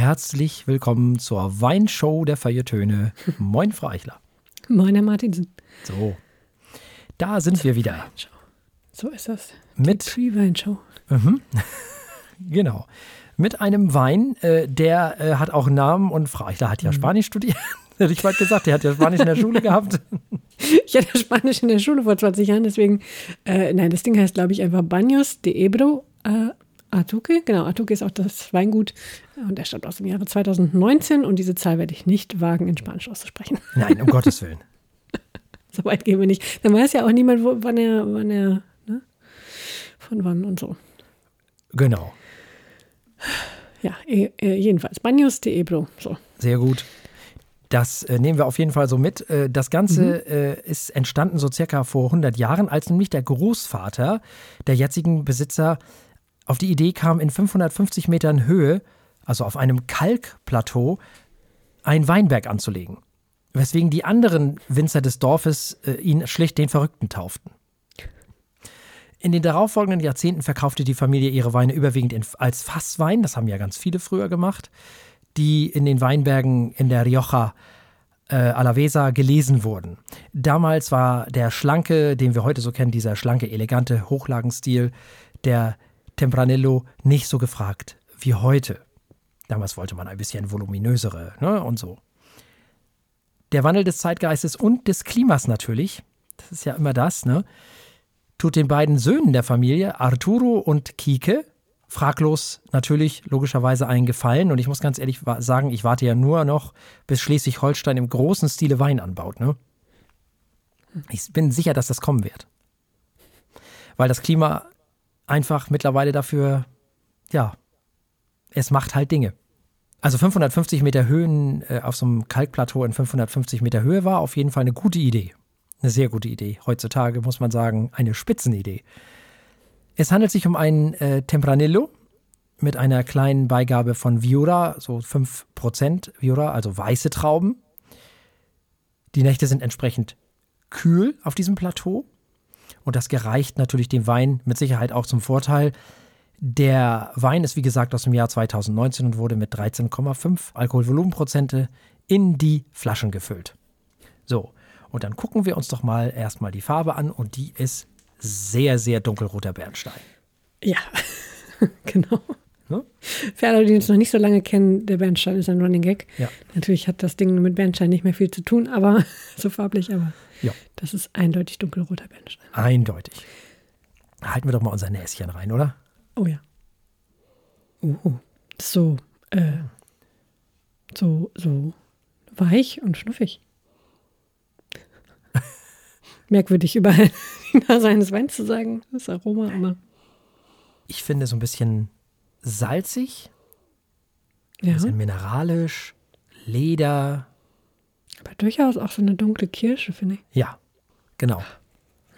herzlich willkommen zur Weinshow der Feiertöne. Moin, Frau Eichler. Moin, Herr Martinsen. So, da sind wir wieder. So ist das. Mit, Pre-Weinshow. genau, mit einem Wein, äh, der äh, hat auch einen Namen und Frau Eichler hat ja Spanisch studiert. Hätte ich bald gesagt, der hat ja Spanisch in der Schule gehabt. Ich hatte Spanisch in der Schule vor 20 Jahren, deswegen, äh, nein, das Ding heißt, glaube ich, einfach Baños de Ebro äh, Atuque. Genau, Atuque ist auch das Weingut und der stammt aus dem Jahre 2019 und diese Zahl werde ich nicht wagen, in Spanisch auszusprechen. Nein, um Gottes Willen. So weit gehen wir nicht. Dann weiß ja auch niemand, wo, wann er, wann er, ne? Von wann und so. Genau, Ja, eh, äh, jedenfalls. Baños de Ebro. So. sehr gut. Das äh, nehmen wir auf jeden Fall so mit. Äh, das Ganze äh, ist entstanden so circa vor 100 Jahren, als nämlich der Großvater der jetzigen Besitzer auf die Idee kam, in 550 Metern Höhe, also auf einem Kalkplateau, einen Weinberg anzulegen. Weswegen die anderen Winzer des Dorfes äh, ihn schlicht den Verrückten tauften. In den darauffolgenden Jahrzehnten verkaufte die Familie ihre Weine überwiegend in, als Fasswein, das haben ja ganz viele früher gemacht, die in den Weinbergen in der Rioja äh, Alavesa gelesen wurden. Damals war der schlanke, den wir heute so kennen, dieser schlanke, elegante Hochlagenstil, der Tempranillo, nicht so gefragt wie heute. Damals wollte man ein bisschen voluminösere ne, und so. Der Wandel des Zeitgeistes und des Klimas natürlich, das ist ja immer das, ne, tut den beiden Söhnen der Familie, Arturo und Kike, fraglos natürlich logischerweise einen Gefallen. Und ich muss ganz ehrlich sagen, ich warte ja nur noch, bis Schleswig-Holstein im großen Stile Wein anbaut. Ne? Ich bin sicher, dass das kommen wird. Weil das Klima einfach mittlerweile dafür, ja, es macht halt Dinge. Also 550 Meter Höhen äh, auf so einem Kalkplateau in 550 Meter Höhe war auf jeden Fall eine gute Idee. Eine sehr gute Idee. Heutzutage muss man sagen, eine Spitzenidee. Es handelt sich um einen äh, Tempranillo mit einer kleinen Beigabe von Viura, so 5% Viura, also weiße Trauben. Die Nächte sind entsprechend kühl auf diesem Plateau. Und das gereicht natürlich dem Wein mit Sicherheit auch zum Vorteil. Der Wein ist wie gesagt aus dem Jahr 2019 und wurde mit 13,5 Alkoholvolumenprozente in die Flaschen gefüllt. So, und dann gucken wir uns doch mal erstmal die Farbe an und die ist sehr, sehr dunkelroter Bernstein. Ja, genau. Ne? Für alle, die uns noch nicht so lange kennen, der Bernstein ist ein Running Gag. Ja. Natürlich hat das Ding mit Bernstein nicht mehr viel zu tun, aber so farblich, aber Ja. das ist eindeutig dunkelroter Bernstein. Eindeutig. Halten wir doch mal unser Näschen rein, oder? Oh ja. Uh, so, äh, so, so weich und schnuffig. Merkwürdig, überall die Nase eines Weins zu sagen, das Aroma, aber Ich finde so ein bisschen salzig, ein ja, bisschen mineralisch, Leder. Aber durchaus auch so eine dunkle Kirsche, finde ich. Ja, genau.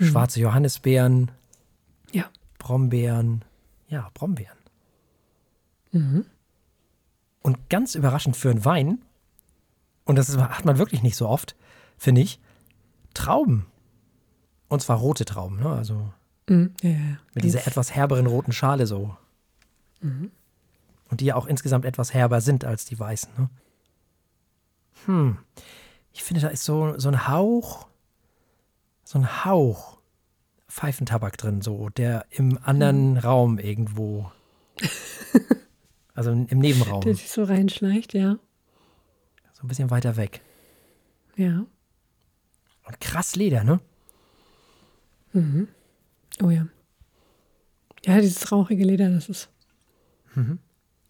Schwarze Johannisbeeren, Ja. Brombeeren. Ja, Brombeeren. Und ganz überraschend für einen Wein, und das hat man wirklich nicht so oft, finde ich, Trauben. Und zwar rote Trauben, ne? Also Mhm. Ja, ja, ja. mit dieser etwas herberen roten Schale so. Und die ja auch insgesamt etwas herber sind als die weißen. Ne? Hm. Ich finde, da ist so, so ein Hauch, so ein Hauch Pfeifentabak drin, so, der im anderen Raum irgendwo. also im Nebenraum. der sich so reinschleicht, ja. So ein bisschen weiter weg. Ja. Und krass Leder, ne? Oh ja. Ja, dieses rauchige Leder, das ist.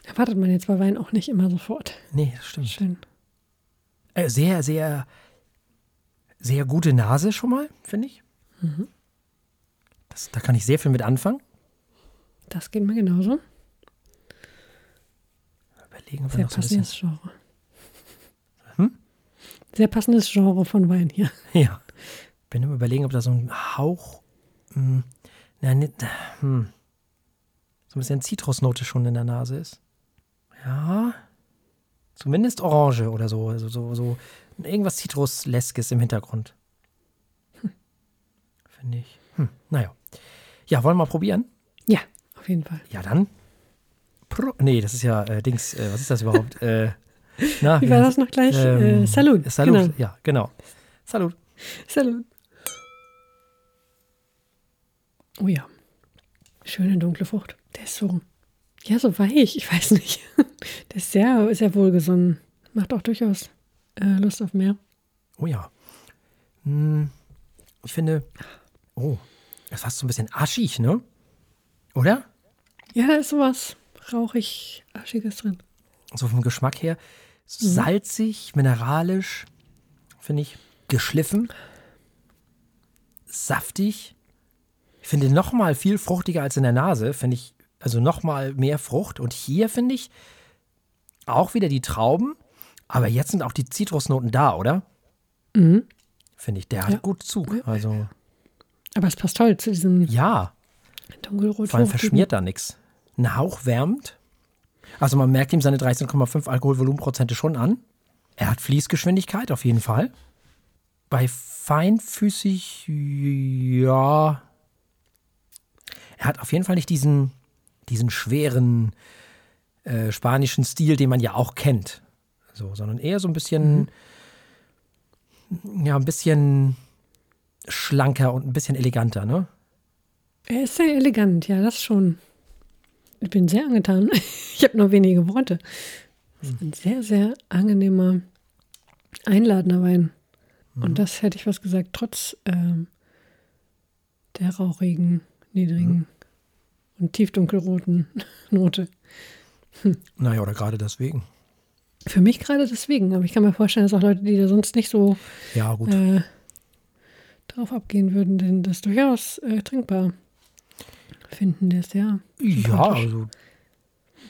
Erwartet man jetzt bei Wein auch nicht immer sofort. Nee, das stimmt. Schön. Äh, sehr, sehr, sehr gute Nase schon mal, finde ich. Das, da kann ich sehr viel mit anfangen. Das geht mir genauso. Überlegen, ob wir Sehr noch so ein bisschen. passendes Genre. Sehr passendes Genre von Wein hier. Ja. Bin am überlegen, ob da so ein Hauch. Mh, na, nicht, hm, so ein bisschen Zitrusnote schon in der Nase ist. Ja. Zumindest Orange oder so. Also so, so irgendwas Zitrusläskiges im Hintergrund. Finde ich. Hm, naja. Ja, wollen wir mal probieren? Ja, auf jeden Fall. Ja, dann Pro nee, das ist ja äh, Dings, äh, was ist das überhaupt? äh, na, Wie war das noch gleich? Ähm, äh, Salut. Salut, Genau. ja, genau. Salut. Salut. Oh ja. Schöne dunkle Frucht. Der ist so, ja, so weich. Ich weiß nicht. Der ist sehr, sehr wohlgesonnen. Macht auch durchaus äh, Lust auf mehr. Oh ja. Hm, ich finde, oh, das ist fast so ein bisschen aschig, ne? Oder? Ja, da ist sowas rauchig, aschiges drin. So vom Geschmack her. Salzig, mineralisch, finde ich. Geschliffen. Saftig. Ich finde noch mal viel fruchtiger als in der Nase. Finde ich, also noch mal mehr Frucht. Und hier finde ich auch wieder die Trauben. Aber jetzt sind auch die Zitrusnoten da, oder? Mhm. Finde ich. Der hat Ja. gut Zug. Also, Aber es passt toll zu diesem ja. dunkelrot Vor allem verschmiert da nichts. Ein Hauch wärmt. Also man merkt ihm seine 13,5 Alkoholvolumenprozente schon an. Er hat Fließgeschwindigkeit auf jeden Fall. Bei feinfüßig, ja. Er hat auf jeden Fall nicht diesen, diesen schweren äh, spanischen Stil, den man ja auch kennt. So, sondern eher so ein bisschen, ja, ein bisschen schlanker und ein bisschen eleganter, ne? Er ist sehr elegant, ja, das schon. Ich bin sehr angetan. Ich habe nur wenige Worte. Das ist ein sehr, sehr angenehmer, einladender Wein. Und das hätte ich was gesagt, trotz ähm, der rauchigen, niedrigen und tiefdunkelroten Note. Naja, oder gerade deswegen. Für mich gerade deswegen, aber ich kann mir vorstellen, dass auch Leute, die da sonst nicht so Ja, äh, drauf abgehen würden, denn das durchaus äh, trinkbar finden. Sehr Ja, sympathisch. also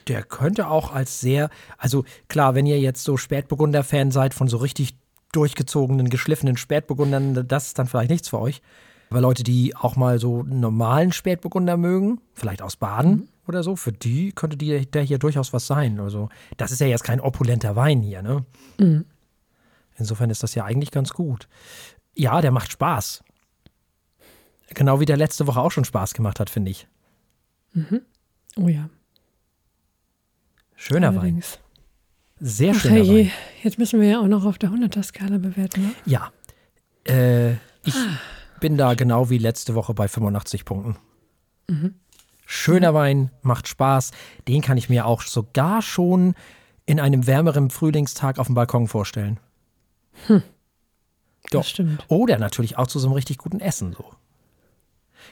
der könnte auch als sehr, also klar, wenn ihr jetzt so Spätburgunder-Fan seid von so richtig durchgezogenen, geschliffenen Spätburgundern, das ist dann vielleicht nichts für euch. Aber Leute, die auch mal so einen normalen Spätburgunder mögen, vielleicht aus Baden oder so, für die könnte die, der hier durchaus was sein. Also das ist ja jetzt kein opulenter Wein hier, ne? Insofern ist das ja eigentlich ganz gut. Ja, der macht Spaß. Genau wie der letzte Woche auch schon Spaß gemacht hat, finde ich. Oh ja. Schöner Wein. allerdings. Sehr Ach schöner je, Wein. jetzt müssen wir ja auch noch auf der 100er-Skala bewerten. Ne? Ja. Äh, ich bin da genau wie letzte Woche bei 85 Punkten. Schöner Wein, macht Spaß. Den kann ich mir auch sogar schon in einem wärmeren Frühlingstag auf dem Balkon vorstellen. Doch. Das stimmt. Oder natürlich auch zu so einem richtig guten Essen so.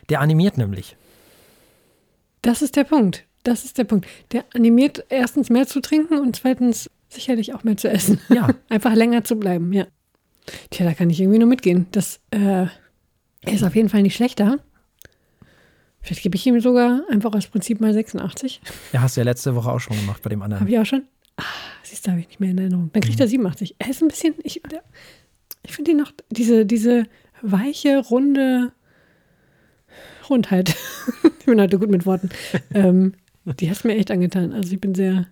Der animiert nämlich. Das ist der Punkt. Das ist der Punkt. Der animiert erstens mehr zu trinken und zweitens sicherlich auch mehr zu essen. Ja. Einfach länger zu bleiben, ja. Tja, da kann ich irgendwie nur mitgehen. Das äh, ist auf jeden Fall nicht schlechter. Vielleicht gebe ich ihm sogar einfach aus Prinzip mal 86. Ja, hast du ja letzte Woche auch schon gemacht bei dem anderen. Habe ich auch schon? Ah, siehst du, habe ich nicht mehr in Erinnerung. Dann kriegt er 87. Er ist ein bisschen, ich, ich finde ihn noch, diese, diese weiche, runde Rundheit. ich bin heute gut mit Worten. ähm, die hat mir echt angetan. Also ich bin sehr,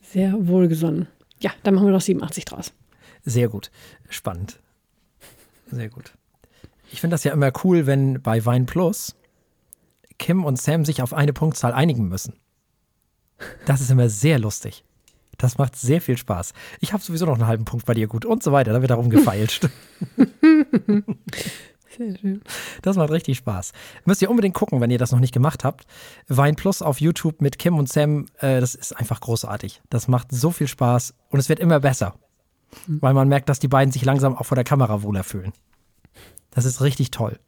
sehr wohlgesonnen. Ja, dann machen wir doch 87 draus. Sehr gut. Spannend. Sehr gut. Ich finde das ja immer cool, wenn bei Wein Plus Kim und Sam sich auf eine Punktzahl einigen müssen. Das ist immer sehr lustig. Das macht sehr viel Spaß. Ich habe sowieso noch einen halben Punkt bei dir gut und so weiter. Da wird darum gefeilscht. Sehr schön. Das macht richtig Spaß. Müsst ihr unbedingt gucken, wenn ihr das noch nicht gemacht habt. Wein Plus auf YouTube mit Kim und Sam, äh, das ist einfach großartig. Das macht so viel Spaß und es wird immer besser. Weil man merkt, dass die beiden sich langsam auch vor der Kamera wohler fühlen. Das ist richtig toll.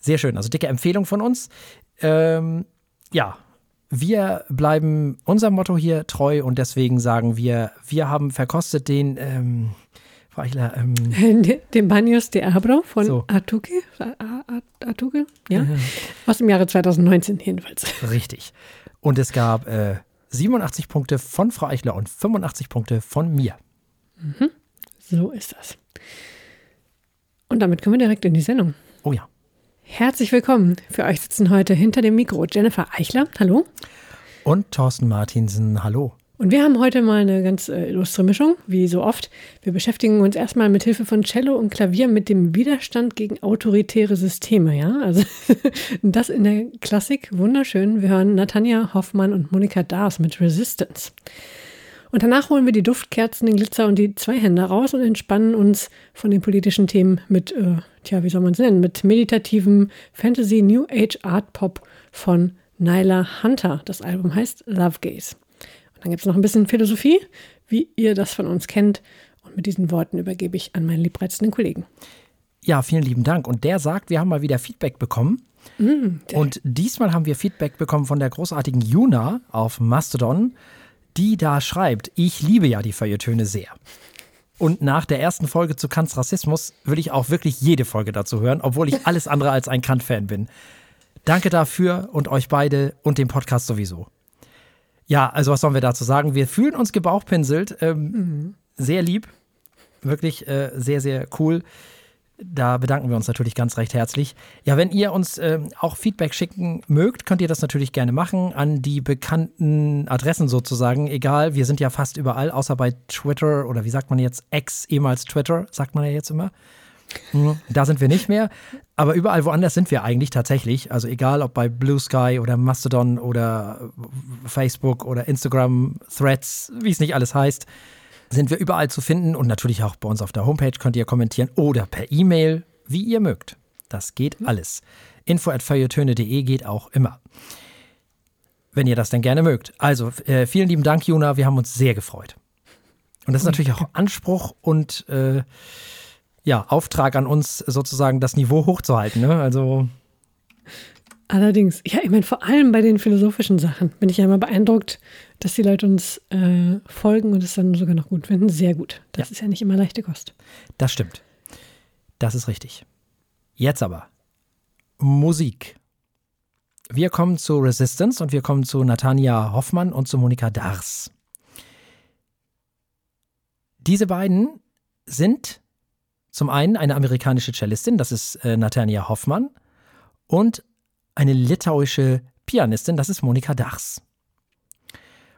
Sehr schön. Also dicke Empfehlung von uns. Ähm, ja, wir bleiben unserem Motto hier treu und deswegen sagen wir, wir haben verkostet den, ähm, Frau Eichler, ähm, Den Baños de Abro von So. Artuque. A- A- Artuque? Ja. Aus dem Jahre 2019 jedenfalls. Richtig. Und es gab äh, 87 Punkte von Frau Eichler und 85 Punkte von mir. So ist das. Und damit kommen wir direkt in die Sendung. Oh ja. Herzlich willkommen. Für euch sitzen heute hinter dem Mikro Jennifer Eichler. Hallo. Und Thorsten Martinsen, hallo. Und wir haben heute mal eine ganz äh, illustre Mischung, wie so oft. Wir beschäftigen uns erstmal mit Hilfe von Cello und Klavier mit dem Widerstand gegen autoritäre Systeme, ja? Also das in der Klassik, wunderschön. Wir hören Natanja Hoffmann und Monika Dars mit Resistance. Und danach holen wir die Duftkerzen, den Glitzer und die Zweihänder raus und entspannen uns von den politischen Themen mit, äh, tja, wie soll man es nennen, mit meditativem Fantasy New Age Art Pop von Nyla Hunter. Das Album heißt Love Gaze. Dann gibt es noch ein bisschen Philosophie, wie ihr das von uns kennt. Und mit diesen Worten übergebe ich an meinen liebreizenden Kollegen. Ja, vielen lieben Dank. Und der sagt, wir haben mal wieder Feedback bekommen. Mm, und diesmal haben wir Feedback bekommen von der großartigen Juna auf Mastodon, die da schreibt, ich liebe ja die Feuilletöne sehr. Und nach der ersten Folge zu Kants Rassismus will ich auch wirklich jede Folge dazu hören, obwohl ich alles andere als ein Kant-Fan bin. Danke dafür und euch beide und dem Podcast sowieso. Ja, also was sollen wir dazu sagen? Wir fühlen uns gebauchpinselt. Ähm, mhm. Sehr lieb. Wirklich äh, sehr, sehr cool. Da bedanken wir uns natürlich ganz recht herzlich. Ja, wenn ihr uns äh, auch Feedback schicken mögt, könnt ihr das natürlich gerne machen an die bekannten Adressen sozusagen. Egal, wir sind ja fast überall, außer bei Twitter oder wie sagt man jetzt, ex, ehemals Twitter, sagt man ja jetzt immer. Mhm. Da sind wir nicht mehr. Aber überall woanders sind wir eigentlich tatsächlich. Also egal ob bei Blue Sky oder Mastodon oder Facebook oder Instagram, Threads, wie es nicht alles heißt, sind wir überall zu finden. Und natürlich auch bei uns auf der Homepage könnt ihr kommentieren oder per E-Mail, wie ihr mögt. Das geht mhm. alles. Info at geht auch immer. Wenn ihr das denn gerne mögt. Also, äh, vielen lieben Dank, Juna. Wir haben uns sehr gefreut. Und das ist natürlich auch Anspruch und äh, ja, Auftrag an uns, sozusagen das Niveau hochzuhalten. Ne? Also. Allerdings, ja, ich meine, vor allem bei den philosophischen Sachen bin ich ja immer beeindruckt, dass die Leute uns äh, folgen und es dann sogar noch gut finden. Sehr gut. Das ja. ist ja nicht immer leichte Kost. Das stimmt. Das ist richtig. Jetzt aber Musik. Wir kommen zu Resistance und wir kommen zu Natanja Hoffmann und zu Monika Dars. Diese beiden sind zum einen eine amerikanische Cellistin, das ist äh, Natania Hoffmann, und eine litauische Pianistin, das ist Monika Dachs.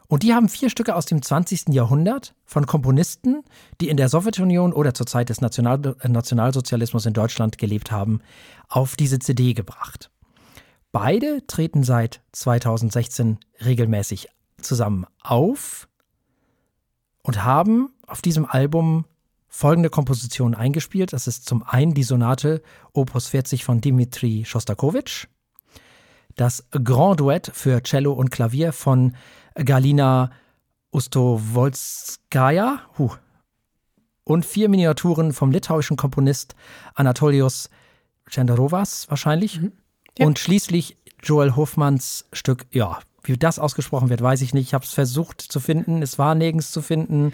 Und die haben vier Stücke aus dem 20. Jahrhundert von Komponisten, die in der Sowjetunion oder zur Zeit des National äh, Nationalsozialismus in Deutschland gelebt haben, auf diese CD gebracht. Beide treten seit 2016 regelmäßig zusammen auf und haben auf diesem Album folgende Kompositionen eingespielt. Das ist zum einen die Sonate Opus 40 von Dimitri Schostakowitsch, das Grand Duett für Cello und Klavier von Galina Ustowolskaya huh. und vier Miniaturen vom litauischen Komponist Anatolius Chenderovas wahrscheinlich. Mhm. Ja. Und schließlich Joel Hofmanns Stück, ja, wie das ausgesprochen wird, weiß ich nicht. Ich habe es versucht zu finden, es war nirgends zu finden.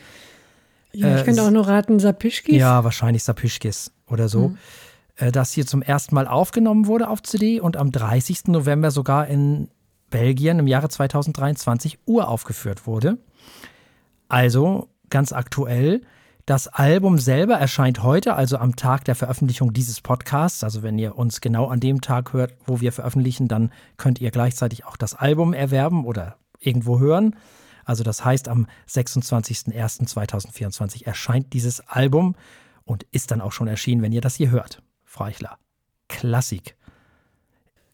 Ja, ich äh, könnte auch nur raten, Sapischkis. Ja, wahrscheinlich Sapischkis oder so. Mhm. Äh, das hier zum ersten Mal aufgenommen wurde auf CD und am 30. November sogar in Belgien im Jahre 2023 uraufgeführt wurde. Also ganz aktuell. Das Album selber erscheint heute, also am Tag der Veröffentlichung dieses Podcasts. Also wenn ihr uns genau an dem Tag hört, wo wir veröffentlichen, dann könnt ihr gleichzeitig auch das Album erwerben oder irgendwo hören. Also das heißt, am 26.01.2024 erscheint dieses Album und ist dann auch schon erschienen, wenn ihr das hier hört. Frau Eichler. Klassik.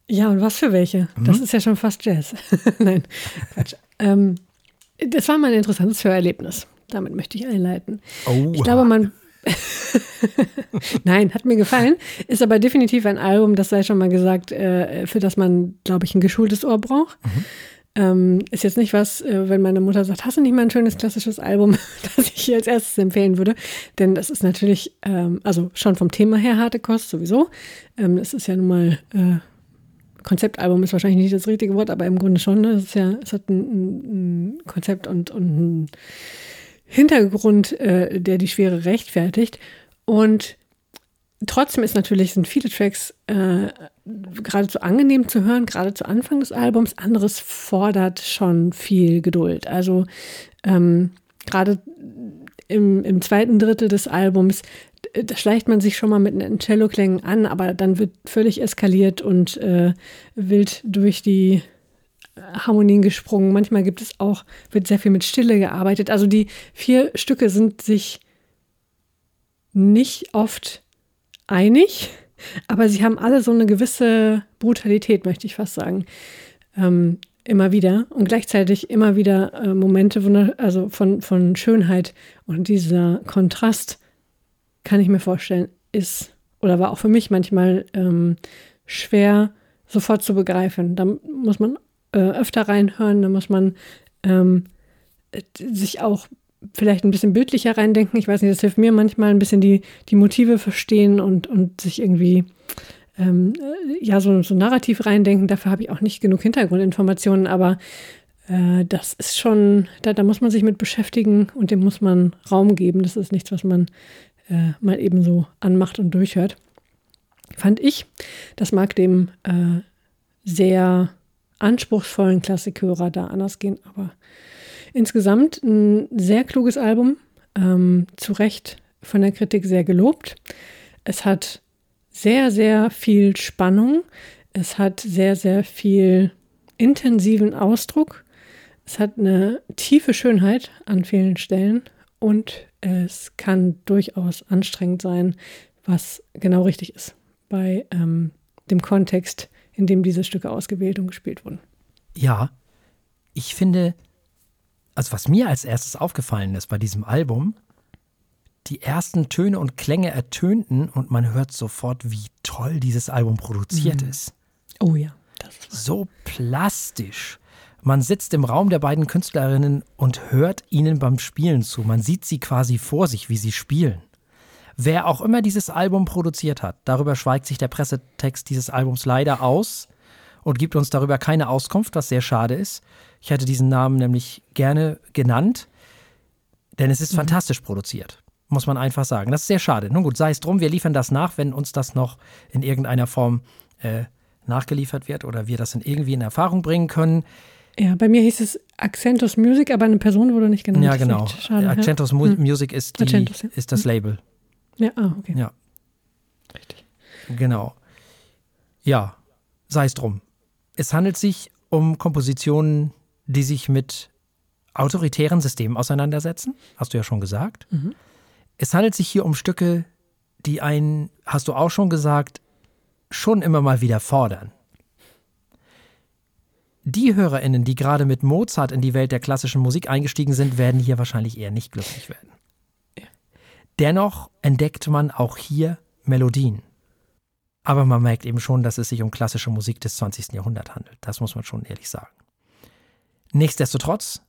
Ja, und was für welche? Mhm. Das ist ja schon fast Jazz. Nein, Quatsch. Ähm, das war mal ein interessantes Hörerlebnis. Damit möchte ich einleiten. Oh. Ich glaube, man. Nein, hat mir gefallen. Ist aber definitiv ein Album, das sei schon mal gesagt, äh, für das man, glaube ich, ein geschultes Ohr braucht. Mhm. Ähm, ist jetzt nicht was, äh, wenn meine Mutter sagt, hast du nicht mal ein schönes klassisches Album, das ich hier als erstes empfehlen würde. Denn das ist natürlich, ähm, also schon vom Thema her harte Kost sowieso. Ähm, das ist ja nun mal, äh, Konzeptalbum ist wahrscheinlich nicht das richtige Wort, aber im Grunde schon. Ne? Es, ist ja, es hat ein, ein Konzept und, und einen Hintergrund, äh, der die Schwere rechtfertigt. Und trotzdem ist natürlich, sind viele Tracks äh, geradezu angenehm zu hören, gerade zu Anfang des Albums. Anderes fordert schon viel Geduld. Also ähm, gerade im, im zweiten Drittel des Albums, da schleicht man sich schon mal mit einem Cello-Klängen an, aber dann wird völlig eskaliert und äh, wild durch die Harmonien gesprungen. Manchmal gibt es auch, wird sehr viel mit Stille gearbeitet. Also die vier Stücke sind sich nicht oft einig, aber sie haben alle so eine gewisse Brutalität, möchte ich fast sagen. Ähm, immer wieder und gleichzeitig immer wieder äh, Momente also von, von Schönheit und dieser Kontrast kann ich mir vorstellen, ist oder war auch für mich manchmal ähm, schwer sofort zu begreifen. Da muss man äh, öfter reinhören, da muss man ähm, sich auch vielleicht ein bisschen bildlicher reindenken. Ich weiß nicht, das hilft mir manchmal ein bisschen die, die Motive verstehen und, und sich irgendwie ähm, ja so, so narrativ reindenken. Dafür habe ich auch nicht genug Hintergrundinformationen, aber äh, das ist schon, da, da muss man sich mit beschäftigen und dem muss man Raum geben. Das ist nichts, was man äh, mal eben so anmacht und durchhört. Fand ich. Das mag dem äh, sehr anspruchsvollen Klassikhörer da anders gehen, aber insgesamt ein sehr kluges Album, ähm, zu Recht von der Kritik sehr gelobt. Es hat sehr, sehr viel Spannung. Es hat sehr, sehr viel intensiven Ausdruck. Es hat eine tiefe Schönheit an vielen Stellen und es kann durchaus anstrengend sein, was genau richtig ist bei ähm, dem Kontext, in dem diese Stücke ausgewählt und gespielt wurden. Ja, ich finde, also was mir als erstes aufgefallen ist bei diesem Album, die ersten Töne und Klänge ertönten und man hört sofort, wie toll dieses Album produziert mhm. ist. Oh ja. so plastisch. Man sitzt im Raum der beiden Künstlerinnen und hört ihnen beim Spielen zu. Man sieht sie quasi vor sich, wie sie spielen. Wer auch immer dieses Album produziert hat, darüber schweigt sich der Pressetext dieses Albums leider aus und gibt uns darüber keine Auskunft, was sehr schade ist. Ich hätte diesen Namen nämlich gerne genannt, denn es ist mhm. fantastisch produziert muss man einfach sagen. Das ist sehr schade. Nun gut, sei es drum, wir liefern das nach, wenn uns das noch in irgendeiner Form äh, nachgeliefert wird oder wir das in irgendwie in Erfahrung bringen können. Ja, bei mir hieß es Accentus Music, aber eine Person wurde nicht genannt. Ja, genau. Schade, Accentus ja. Hm. Music ist, die, Accentus, ja. ist das hm. Label. Ja, ah, okay. Ja. Richtig. Genau. Ja, sei es drum. Es handelt sich um Kompositionen, die sich mit autoritären Systemen auseinandersetzen, hast du ja schon gesagt. Mhm. Es handelt sich hier um Stücke, die einen, hast du auch schon gesagt, schon immer mal wieder fordern. Die HörerInnen, die gerade mit Mozart in die Welt der klassischen Musik eingestiegen sind, werden hier wahrscheinlich eher nicht glücklich werden. Dennoch entdeckt man auch hier Melodien. Aber man merkt eben schon, dass es sich um klassische Musik des 20. Jahrhunderts handelt. Das muss man schon ehrlich sagen. Nichtsdestotrotz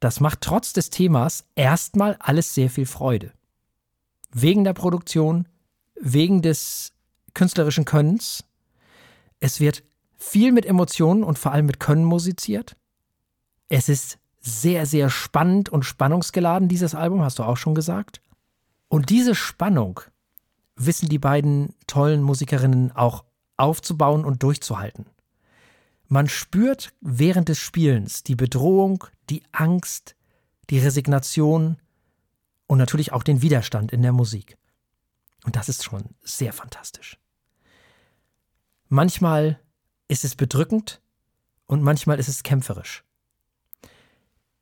das macht trotz des Themas erstmal alles sehr viel Freude. Wegen der Produktion, wegen des künstlerischen Könnens. Es wird viel mit Emotionen und vor allem mit Können musiziert. Es ist sehr, sehr spannend und spannungsgeladen, dieses Album, hast du auch schon gesagt. Und diese Spannung wissen die beiden tollen Musikerinnen auch aufzubauen und durchzuhalten. Man spürt während des Spielens die Bedrohung, die Angst, die Resignation und natürlich auch den Widerstand in der Musik. Und das ist schon sehr fantastisch. Manchmal ist es bedrückend und manchmal ist es kämpferisch.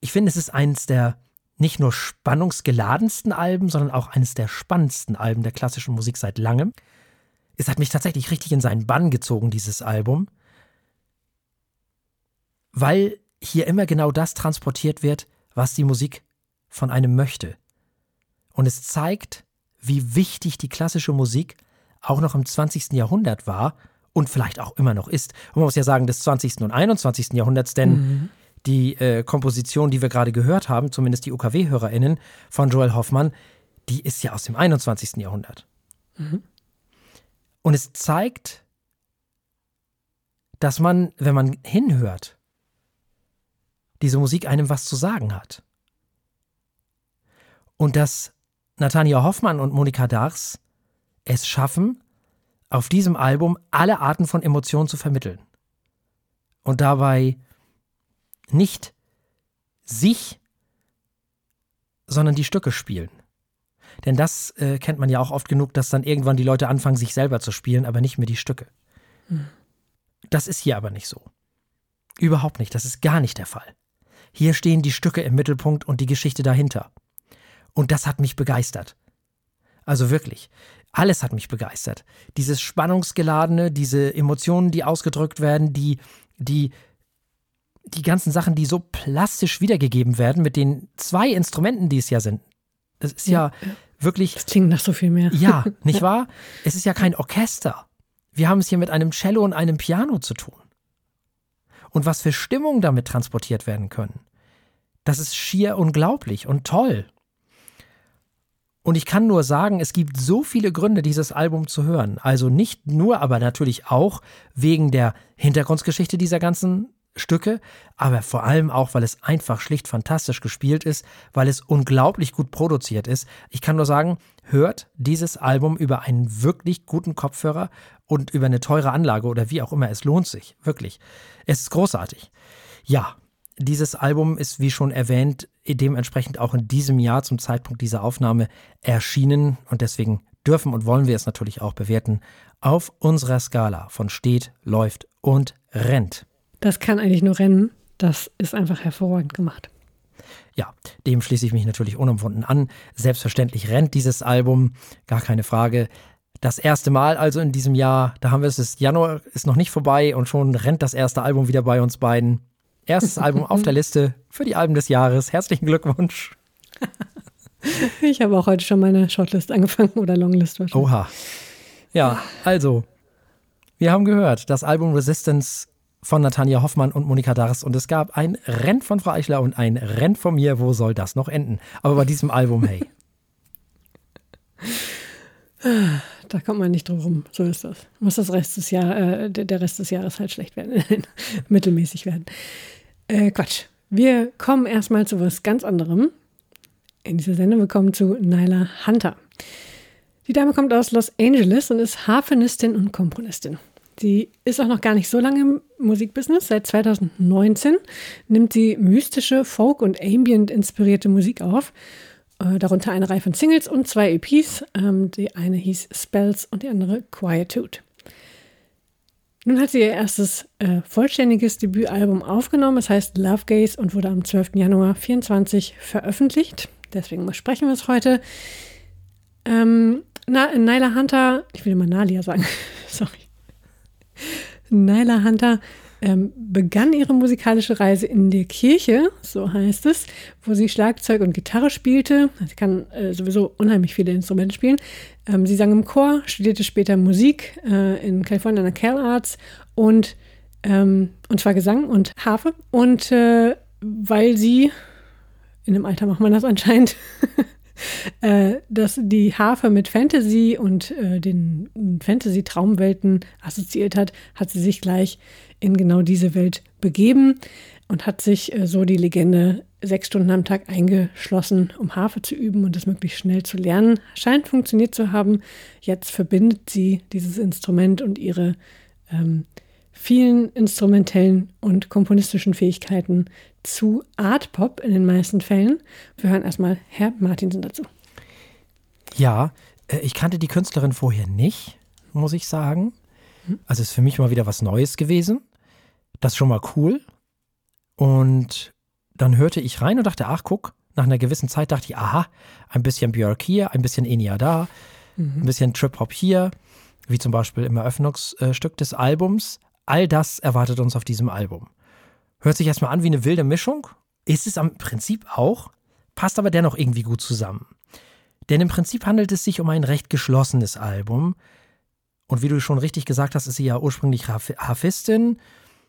Ich finde, es ist eines der nicht nur spannungsgeladensten Alben, sondern auch eines der spannendsten Alben der klassischen Musik seit langem. Es hat mich tatsächlich richtig in seinen Bann gezogen, dieses Album weil hier immer genau das transportiert wird, was die Musik von einem möchte. Und es zeigt, wie wichtig die klassische Musik auch noch im 20. Jahrhundert war und vielleicht auch immer noch ist. Und man muss ja sagen, des 20. und 21. Jahrhunderts, denn mhm. Die äh, Komposition, die wir gerade gehört haben, zumindest die UKW-HörerInnen von Joel Hoffmann, die ist ja aus dem 21. Jahrhundert. Mhm. Und es zeigt, dass man, wenn man hinhört, diese Musik einem was zu sagen hat. Und dass Nathania Hoffmann und Monika Dars es schaffen, auf diesem Album alle Arten von Emotionen zu vermitteln. Und dabei nicht sich, sondern die Stücke spielen. Denn das äh, kennt man ja auch oft genug, dass dann irgendwann die Leute anfangen, sich selber zu spielen, aber nicht mehr die Stücke. Hm. Das ist hier aber nicht so. Überhaupt nicht. Das ist gar nicht der Fall. Hier stehen die Stücke im Mittelpunkt und die Geschichte dahinter. Und das hat mich begeistert. Also wirklich. Alles hat mich begeistert. Dieses Spannungsgeladene, diese Emotionen, die ausgedrückt werden, die, die, die ganzen Sachen, die so plastisch wiedergegeben werden mit den zwei Instrumenten, die es ja sind. Das ist ja, ja wirklich. Das klingt nach so viel mehr. Ja, nicht wahr? Es ist ja kein Orchester. Wir haben es hier mit einem Cello und einem Piano zu tun. Und was für Stimmungen damit transportiert werden können. Das ist schier unglaublich und toll. Und ich kann nur sagen, es gibt so viele Gründe, dieses Album zu hören. Also nicht nur, aber natürlich auch wegen der Hintergrundgeschichte dieser ganzen Stücke, aber vor allem auch, weil es einfach schlicht fantastisch gespielt ist, weil es unglaublich gut produziert ist. Ich kann nur sagen, hört dieses Album über einen wirklich guten Kopfhörer und über eine teure Anlage oder wie auch immer. Es lohnt sich, wirklich. Es ist großartig. Ja, dieses Album ist, wie schon erwähnt, dementsprechend auch in diesem Jahr zum Zeitpunkt dieser Aufnahme erschienen und deswegen dürfen und wollen wir es natürlich auch bewerten auf unserer Skala von steht, läuft und rennt. Das kann eigentlich nur rennen. Das ist einfach hervorragend gemacht. Ja, dem schließe ich mich natürlich unumwunden an. Selbstverständlich rennt dieses Album, gar keine Frage. Das erste Mal also in diesem Jahr, da haben wir es, ist Januar ist noch nicht vorbei und schon rennt das erste Album wieder bei uns beiden. Erstes Album auf der Liste für die Alben des Jahres. Herzlichen Glückwunsch. Ich habe auch heute schon meine Shortlist angefangen oder Longlist wahrscheinlich. Oha. Ja, also, wir haben gehört, das Album Resistance von Natanja Hoffmann und Monika Dars und es gab ein Renn von Frau Eichler und ein Renn von mir. Wo soll das noch enden? Aber bei diesem Album, hey. Da kommt man nicht drum rum. So ist das. Muss das Rest des Jahr, äh, der Rest des Jahres halt schlecht werden, mittelmäßig werden. Äh, Quatsch. Wir kommen erstmal zu was ganz anderem. In dieser Sendung wir kommen zu Nyla Hunter. Die Dame kommt aus Los Angeles und ist Harfenistin und Komponistin. Sie ist auch noch gar nicht so lange im Musikbusiness. Seit 2019 nimmt sie mystische, Folk- und Ambient-inspirierte Musik auf. Äh, darunter eine Reihe von Singles und zwei EPs. Ähm, die eine hieß Spells und die andere Quietude. Nun hat sie ihr erstes äh, vollständiges Debütalbum aufgenommen. Es heißt Love Gaze und wurde am 12. Januar 2024 veröffentlicht. Deswegen besprechen wir es heute. Ähm, Na, Nyla Hunter, ich will immer Nalia sagen, sorry. Nyla Hunter ähm, begann ihre musikalische Reise in der Kirche, so heißt es, wo sie Schlagzeug und Gitarre spielte. Sie kann äh, sowieso unheimlich viele Instrumente spielen. Ähm, sie sang im Chor, studierte später Musik äh, in Kalifornien an der Cal Arts und, ähm, und zwar Gesang und Harfe. Und äh, weil sie, in dem Alter macht man das anscheinend, äh, dass die Harfe mit Fantasy und äh, den Fantasy-Traumwelten assoziiert hat, hat sie sich gleich in genau diese Welt begeben und hat sich äh, so die Legende sechs Stunden am Tag eingeschlossen, um Harfe zu üben und das möglichst schnell zu lernen. Scheint funktioniert zu haben. Jetzt verbindet sie dieses Instrument und ihre ähm, vielen instrumentellen und komponistischen Fähigkeiten zu Art Pop in den meisten Fällen. Wir hören erstmal Herr Martinsen dazu. Ja, äh, ich kannte die Künstlerin vorher nicht, muss ich sagen. Also ist für mich mal wieder was Neues gewesen. Das ist schon mal cool. Und dann hörte ich rein und dachte, ach guck, nach einer gewissen Zeit dachte ich, aha, ein bisschen Björk hier, ein bisschen Enya da, mhm. ein bisschen Trip-Hop hier, wie zum Beispiel im Eröffnungsstück des Albums. All das erwartet uns auf diesem Album. Hört sich erstmal an wie eine wilde Mischung, ist es am Prinzip auch, passt aber dennoch irgendwie gut zusammen. Denn im Prinzip handelt es sich um ein recht geschlossenes Album. Und wie du schon richtig gesagt hast, ist sie ja ursprünglich Harfistin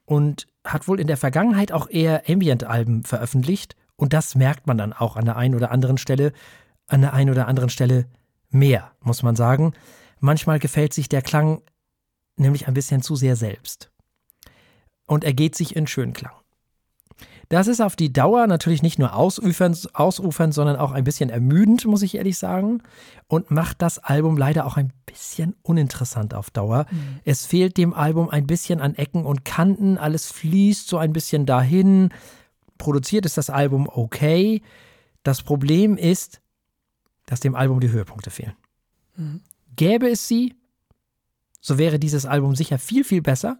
und hat wohl in der Vergangenheit auch eher Ambient-Alben veröffentlicht. Und das merkt man dann auch an der einen oder anderen Stelle, an der einen oder anderen Stelle mehr, muss man sagen. Manchmal gefällt sich der Klang nämlich ein bisschen zu sehr selbst. Und er geht sich in Schönklang. Das ist auf die Dauer natürlich nicht nur ausufernd, ausufernd, sondern auch ein bisschen ermüdend, muss ich ehrlich sagen. Und macht das Album leider auch ein bisschen uninteressant auf Dauer. Mhm. Es fehlt dem Album ein bisschen an Ecken und Kanten. Alles fließt so ein bisschen dahin. Produziert ist das Album okay. Das Problem ist, dass dem Album die Höhepunkte fehlen. Mhm. Gäbe es sie, so wäre dieses Album sicher viel, viel besser.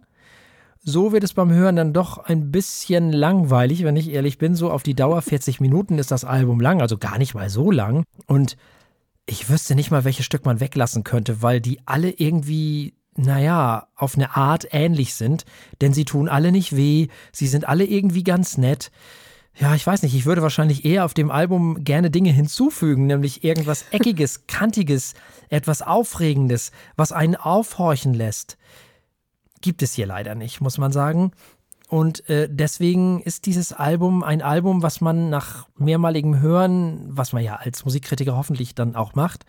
So wird es beim Hören dann doch ein bisschen langweilig, wenn ich ehrlich bin. So auf die Dauer 40 Minuten ist das Album lang, also gar nicht mal so lang. Und ich wüsste nicht mal, welches Stück man weglassen könnte, weil die alle irgendwie, naja, auf eine Art ähnlich sind. Denn sie tun alle nicht weh, sie sind alle irgendwie ganz nett. Ja, ich weiß nicht, ich würde wahrscheinlich eher auf dem Album gerne Dinge hinzufügen, nämlich irgendwas Eckiges, Kantiges, etwas Aufregendes, was einen aufhorchen lässt. Gibt es hier leider nicht, muss man sagen. Und äh, deswegen ist dieses Album ein Album, was man nach mehrmaligem Hören, was man ja als Musikkritiker hoffentlich dann auch macht,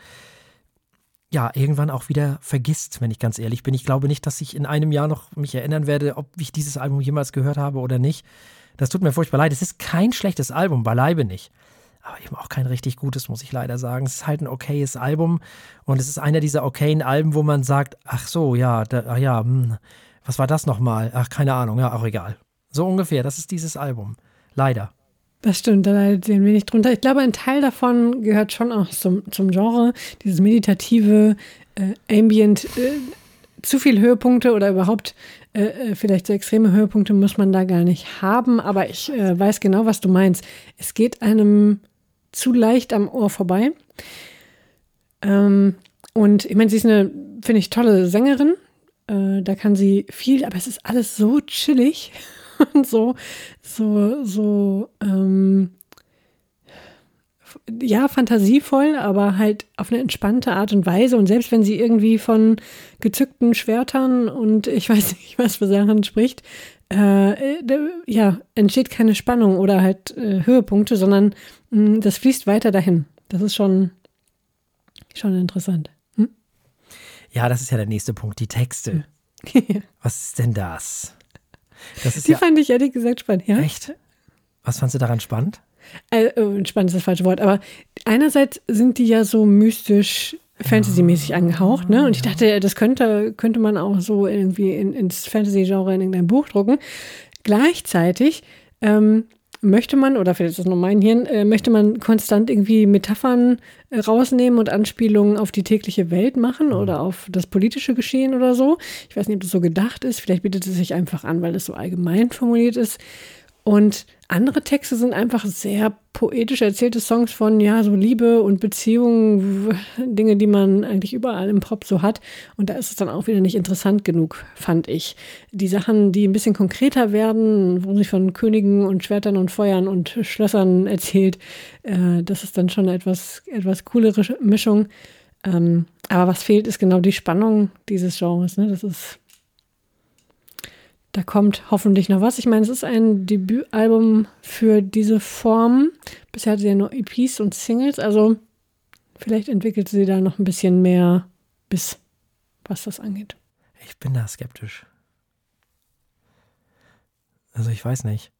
ja, irgendwann auch wieder vergisst, wenn ich ganz ehrlich bin. Ich glaube nicht, dass ich in einem Jahr noch mich erinnern werde, ob ich dieses Album jemals gehört habe oder nicht. Das tut mir furchtbar leid. Es ist kein schlechtes Album, beileibe nicht. Aber eben auch kein richtig gutes, muss ich leider sagen. Es ist halt ein okayes Album und es ist einer dieser okayen Alben, wo man sagt, ach so, ja, da, ach ja, hm, was war das nochmal? Ach, keine Ahnung, ja, auch egal. So ungefähr, das ist dieses Album. Leider. Das stimmt, da leidet ein wenig drunter. Ich glaube, ein Teil davon gehört schon auch zum, zum Genre, dieses meditative, äh, ambient, äh, zu viel Höhepunkte oder überhaupt äh, äh, vielleicht so extreme Höhepunkte muss man da gar nicht haben, aber ich äh, weiß genau, was du meinst. Es geht einem zu leicht am Ohr vorbei. Ähm, und ich meine, sie ist eine, finde ich, tolle Sängerin. Äh, da kann sie viel, aber es ist alles so chillig und so, so, so, ähm, ja, fantasievoll, aber halt auf eine entspannte Art und Weise. Und selbst wenn sie irgendwie von gezückten Schwertern und ich weiß nicht, was für Sachen spricht, äh, ja, entsteht keine Spannung oder halt äh, Höhepunkte, sondern mh, das fließt weiter dahin. Das ist schon, schon interessant. Hm? Ja, das ist ja der nächste Punkt, die Texte. was ist denn das? das ist die ja, fand ich ehrlich gesagt spannend, ja. Echt? Was fandst du daran spannend? Äh, oh, spannend ist das falsche Wort, aber einerseits sind die ja so mystisch Fantasy-mäßig angehaucht, ne? Und ich dachte, das könnte, könnte man auch so irgendwie in, ins Fantasy-Genre in irgendein Buch drucken. Gleichzeitig ähm, möchte man, oder vielleicht ist das nur mein Hirn, äh, möchte man konstant irgendwie Metaphern äh, rausnehmen und Anspielungen auf die tägliche Welt machen oder auf das politische Geschehen oder so. Ich weiß nicht, ob das so gedacht ist. Vielleicht bietet es sich einfach an, weil es so allgemein formuliert ist. Und andere Texte sind einfach sehr poetisch erzählte Songs von, ja, so Liebe und Beziehungen, Dinge, die man eigentlich überall im Pop so hat. Und da ist es dann auch wieder nicht interessant genug, fand ich. Die Sachen, die ein bisschen konkreter werden, wo sich von Königen und Schwertern und Feuern und Schlössern erzählt, äh, das ist dann schon eine etwas, etwas coolere Mischung. Ähm, aber was fehlt, ist genau die Spannung dieses Genres. Ne? Das ist da kommt hoffentlich noch was. Ich meine, es ist ein Debütalbum für diese Form. Bisher hatte sie ja nur EPs und Singles, also vielleicht entwickelt sie da noch ein bisschen mehr bis, was das angeht. Ich bin da skeptisch. Also ich weiß nicht.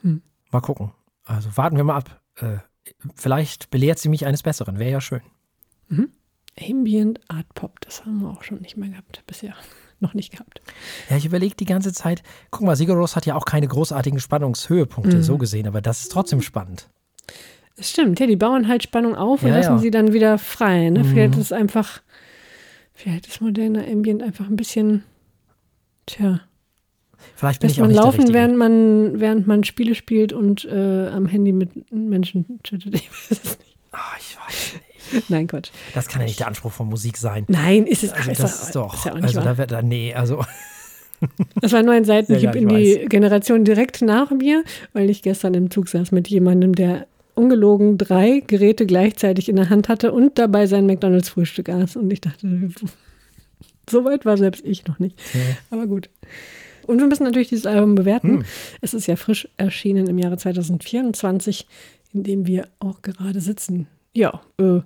Hm. Mal gucken. Also warten wir mal ab. Äh, vielleicht belehrt sie mich eines Besseren. Wäre ja schön. Mhm. Ambient Art Pop, das haben wir auch schon nicht mehr gehabt bisher noch nicht gehabt. Ja, ich überlege die ganze Zeit, guck mal, Sigur Rós hat ja auch keine großartigen Spannungshöhepunkte, mhm. so gesehen, aber das ist trotzdem spannend. Das stimmt, ja, die bauen halt Spannung auf und ja, lassen ja. sie dann wieder frei. Ne? Mhm. Vielleicht ist es einfach, vielleicht ist moderner Ambient einfach ein bisschen, tja. Vielleicht bin Lässt ich auch man laufen, während man, während man Spiele spielt und äh, am Handy mit Menschen chattet. Ich weiß es nicht. Oh, ich weiß nicht. Nein, Gott. Das kann ja nicht der Anspruch von Musik sein. Nein, ist es also ist das ist doch. Ist ja also da wird da nee, also das war nur ein Seitenhieb ja, ja, in die weiß. Generation direkt nach mir, weil ich gestern im Zug saß mit jemandem, der ungelogen drei Geräte gleichzeitig in der Hand hatte und dabei sein McDonalds Frühstück aß. Und ich dachte, so weit war selbst ich noch nicht. Ja. Aber gut. Und wir müssen natürlich dieses Album bewerten. Hm. Es ist ja frisch erschienen im Jahre 2024, in dem wir auch gerade sitzen ja, äh,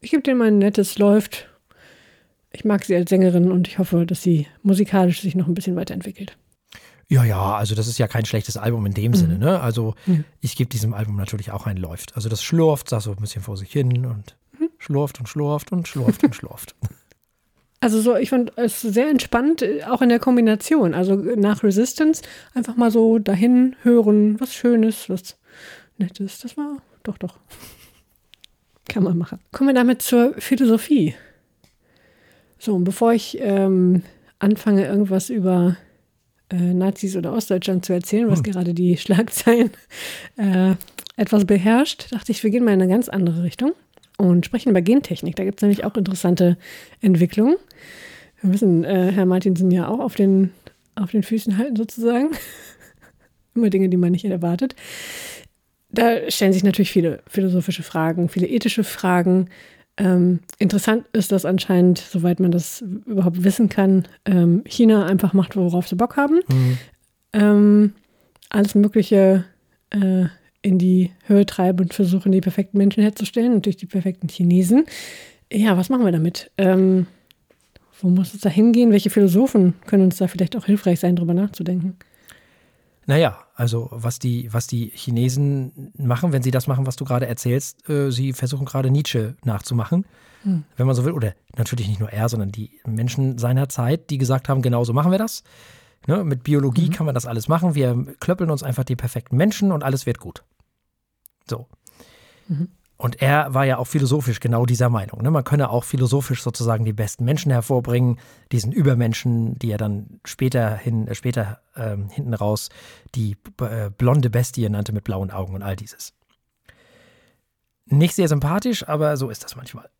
ich gebe dir mal ein nettes Läuft. Ich mag sie als Sängerin und ich hoffe, dass sie musikalisch sich noch ein bisschen weiterentwickelt. Ja, ja, also das ist ja kein schlechtes Album in dem mhm. Sinne, ne? Also mhm. ich gebe diesem Album natürlich auch ein Läuft. Also das schlurft da so ein bisschen vor sich hin und mhm. schlurft und schlurft und schlurft und schlurft. Also so, ich fand es sehr entspannt, auch in der Kombination. Also nach Resistance einfach mal so dahin hören, was Schönes, was Nettes. Das war doch, doch. Kann man machen. Kommen wir damit zur Philosophie. So, und bevor ich ähm, anfange, irgendwas über äh, Nazis oder Ostdeutschland zu erzählen, was hm. gerade die Schlagzeilen äh, etwas beherrscht, dachte ich, wir gehen mal in eine ganz andere Richtung und sprechen über Gentechnik. Da gibt es nämlich auch interessante Entwicklungen. Wir müssen äh, Herr Martinsen ja auch auf den, auf den Füßen halten, sozusagen. Immer Dinge, die man nicht erwartet. Da stellen sich natürlich viele philosophische Fragen, viele ethische Fragen. Ähm, interessant ist, dass anscheinend, soweit man das überhaupt wissen kann, ähm, China einfach macht, worauf sie Bock haben. Mhm. Ähm, alles Mögliche äh, in die Höhe treiben und versuchen, die perfekten Menschen herzustellen, natürlich die perfekten Chinesen. Ja, was machen wir damit? Ähm, wo muss es da hingehen? Welche Philosophen können uns da vielleicht auch hilfreich sein, darüber nachzudenken? Naja, also was die, was die Chinesen machen, wenn sie das machen, was du gerade erzählst, äh, sie versuchen gerade Nietzsche nachzumachen, hm. wenn man so will. Oder natürlich nicht nur er, sondern die Menschen seiner Zeit, die gesagt haben, genau so machen wir das. Ne, mit Biologie mhm. kann man das alles machen. Wir klöppeln uns einfach die perfekten Menschen und alles wird gut. So. Mhm. Und er war ja auch philosophisch genau dieser Meinung. Ne? Man könne auch philosophisch sozusagen die besten Menschen hervorbringen, diesen Übermenschen, die er dann später, hin, äh, später ähm, hinten raus die äh, blonde Bestie nannte mit blauen Augen und all dieses. Nicht sehr sympathisch, aber so ist das manchmal.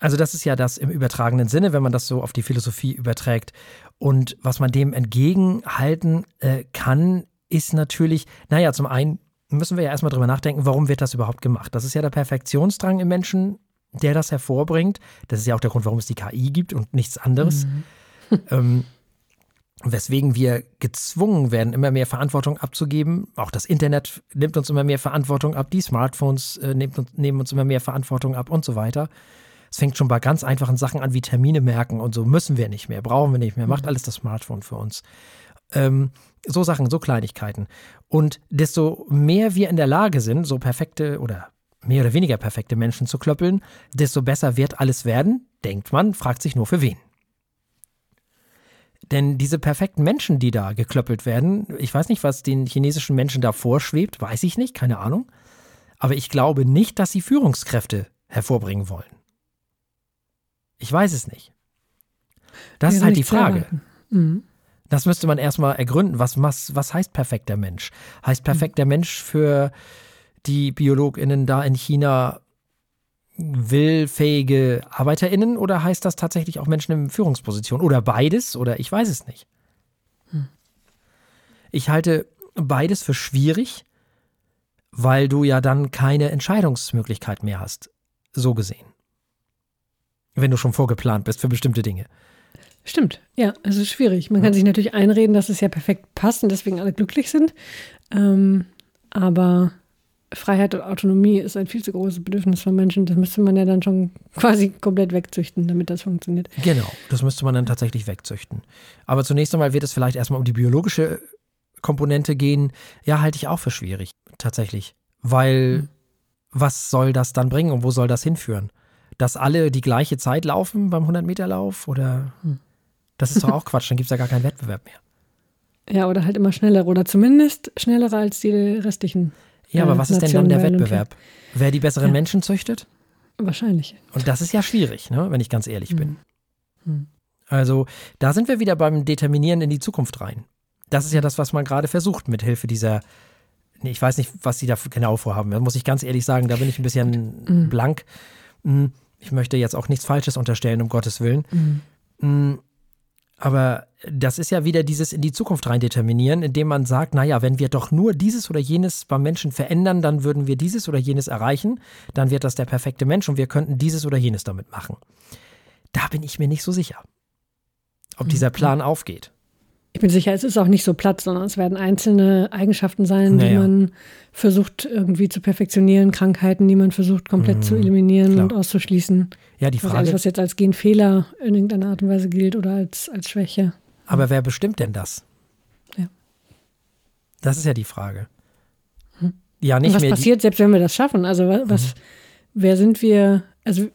Also das ist ja das im übertragenen Sinne, wenn man das so auf die Philosophie überträgt. Und was man dem entgegenhalten äh, kann, ist natürlich, naja, zum einen müssen wir ja erstmal drüber nachdenken, warum wird das überhaupt gemacht? Das ist ja der Perfektionsdrang im Menschen, der das hervorbringt. Das ist ja auch der Grund, warum es die KI gibt und nichts anderes. Mhm. ähm, weswegen wir gezwungen werden, immer mehr Verantwortung abzugeben. Auch das Internet nimmt uns immer mehr Verantwortung ab, die Smartphones äh, uns, nehmen uns immer mehr Verantwortung ab und so weiter. Es fängt schon bei ganz einfachen Sachen an wie Termine merken und so müssen wir nicht mehr, brauchen wir nicht mehr, macht mhm. alles das Smartphone für uns. Ähm, so Sachen, so Kleinigkeiten. Und desto mehr wir in der Lage sind, so perfekte oder mehr oder weniger perfekte Menschen zu klöppeln, desto besser wird alles werden, denkt man, fragt sich nur für wen. Denn diese perfekten Menschen, die da geklöppelt werden, ich weiß nicht, was den chinesischen Menschen da vorschwebt, weiß ich nicht, keine Ahnung. Aber ich glaube nicht, dass sie Führungskräfte hervorbringen wollen. Ich weiß es nicht. Das ist halt die Frage. Mhm. Das müsste man erstmal ergründen. Was, was, was heißt perfekter Mensch? Heißt perfekter Mensch für die BiologInnen da in China willfähige ArbeiterInnen oder heißt das tatsächlich auch Menschen in Führungsposition? Oder beides? Oder ich weiß es nicht. Hm. Ich halte beides für schwierig, weil du ja dann keine Entscheidungsmöglichkeit mehr hast. So gesehen. Wenn du schon vorgeplant bist für bestimmte Dinge. Stimmt, ja, es ist schwierig. Man ja. kann sich natürlich einreden, dass es ja perfekt passt und deswegen alle glücklich sind. Ähm, aber Freiheit und Autonomie ist ein viel zu großes Bedürfnis von Menschen. Das müsste man ja dann schon quasi komplett wegzüchten, damit das funktioniert. Genau, das müsste man dann tatsächlich wegzüchten. Aber zunächst einmal wird es vielleicht erstmal um die biologische Komponente gehen. Ja, halte ich auch für schwierig, tatsächlich. Weil, mhm. was soll das dann bringen und wo soll das hinführen? Dass alle die gleiche Zeit laufen beim 100-Meter-Lauf oder. Mhm. Das ist doch auch Quatsch, dann gibt es ja gar keinen Wettbewerb mehr. Ja, oder halt immer schneller oder zumindest schneller als die restlichen. Ja, aber äh, was ist denn dann der Wettbewerb? Wer die besseren ja. Menschen züchtet? Wahrscheinlich. Und das ist ja schwierig, ne, wenn ich ganz ehrlich mhm. bin. Mhm. Also, da sind wir wieder beim Determinieren in die Zukunft rein. Das ist ja das, was man gerade versucht, mit Hilfe dieser. Nee, ich weiß nicht, was sie da genau vorhaben. Da muss ich ganz ehrlich sagen, da bin ich ein bisschen mhm. blank. Hm, ich möchte jetzt auch nichts Falsches unterstellen, um Gottes Willen. Mhm. Aber das ist ja wieder dieses in die Zukunft rein determinieren, indem man sagt, naja, wenn wir doch nur dieses oder jenes beim Menschen verändern, dann würden wir dieses oder jenes erreichen, dann wird das der perfekte Mensch und wir könnten dieses oder jenes damit machen. Da bin ich mir nicht so sicher, ob dieser mhm. Plan aufgeht. Ich bin sicher, es ist auch nicht so platt, sondern es werden einzelne Eigenschaften sein, naja. die man versucht irgendwie zu perfektionieren, Krankheiten, die man versucht komplett mhm, zu eliminieren klar. und auszuschließen. Ja, die Frage. Also was jetzt als Genfehler in irgendeiner Art und Weise gilt oder als, als Schwäche. Aber wer bestimmt denn das? Ja. Das ist ja die Frage. Hm. Ja, nicht und was mehr passiert, selbst wenn wir das schaffen? Also was, mhm. wer sind wir? Also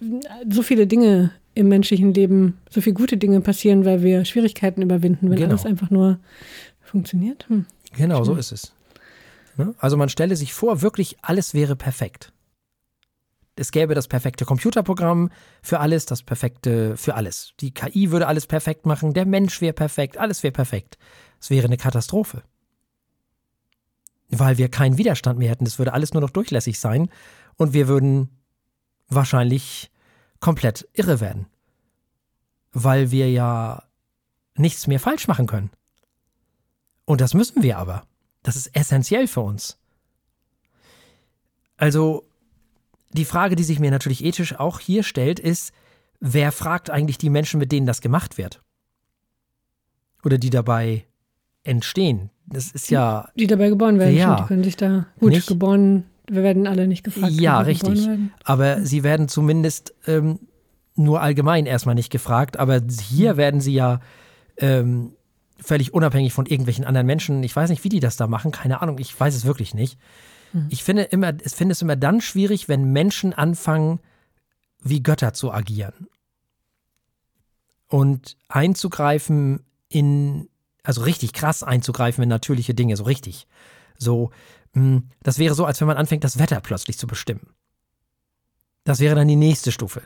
so viele Dinge im menschlichen Leben so viele gute Dinge passieren, weil wir Schwierigkeiten überwinden, wenn genau. alles einfach nur funktioniert. Hm. Genau, so ist es. Ne? Also man stelle sich vor, wirklich alles wäre perfekt. Es gäbe das perfekte Computerprogramm für alles, das perfekte für alles. Die KI würde alles perfekt machen, der Mensch wäre perfekt, alles wäre perfekt. Es wäre eine Katastrophe. Weil wir keinen Widerstand mehr hätten. Es würde alles nur noch durchlässig sein und wir würden wahrscheinlich komplett irre werden. Weil wir ja nichts mehr falsch machen können. Und das müssen wir aber. Das ist essentiell für uns. Also, die Frage, die sich mir natürlich ethisch auch hier stellt, ist, wer fragt eigentlich die Menschen, mit denen das gemacht wird? Oder die dabei entstehen? Das ist ja. Die dabei geboren werden, ja, die können sich da gut nicht, geboren, wir werden alle nicht gefragt. Ja, richtig. Aber sie werden zumindest ähm, nur allgemein erstmal nicht gefragt, aber hier werden sie ja ähm, völlig unabhängig von irgendwelchen anderen Menschen. Ich weiß nicht, wie die das da machen, keine Ahnung, ich weiß es wirklich nicht. Mhm. Ich finde, immer, ich finde es immer dann schwierig, wenn Menschen anfangen, wie Götter zu agieren. Und einzugreifen in, also richtig krass einzugreifen in natürliche Dinge, so richtig. So, das wäre so, als wenn man anfängt, das Wetter plötzlich zu bestimmen. Das wäre dann die nächste Stufe.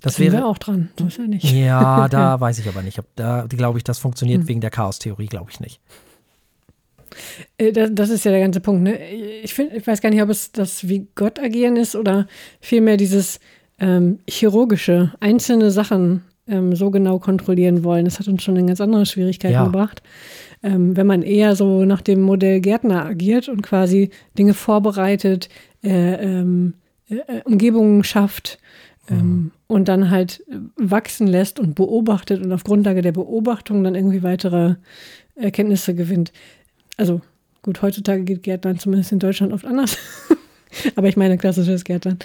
Das da wäre wir auch dran, so ist ja nicht. Ja, da weiß ich aber nicht. Da glaube ich, das funktioniert hm. wegen der Chaos-Theorie, glaube ich nicht. Äh, das ist ja der ganze Punkt. Ne? Ich, find, ich weiß gar nicht, ob es das wie Gott agieren ist oder vielmehr dieses ähm, chirurgische, einzelne Sachen ähm, so genau kontrollieren wollen. Das hat uns schon in ganz andere Schwierigkeiten ja. gebracht. Ähm, wenn man eher so nach dem Modell Gärtner agiert und quasi Dinge vorbereitet, äh, ähm, äh, Umgebungen schafft, mhm. und dann halt wachsen lässt und beobachtet und auf Grundlage der Beobachtung dann irgendwie weitere Erkenntnisse gewinnt. Also gut, heutzutage geht Gärtnern zumindest in Deutschland oft anders. Aber ich meine klassisches Gärtnern.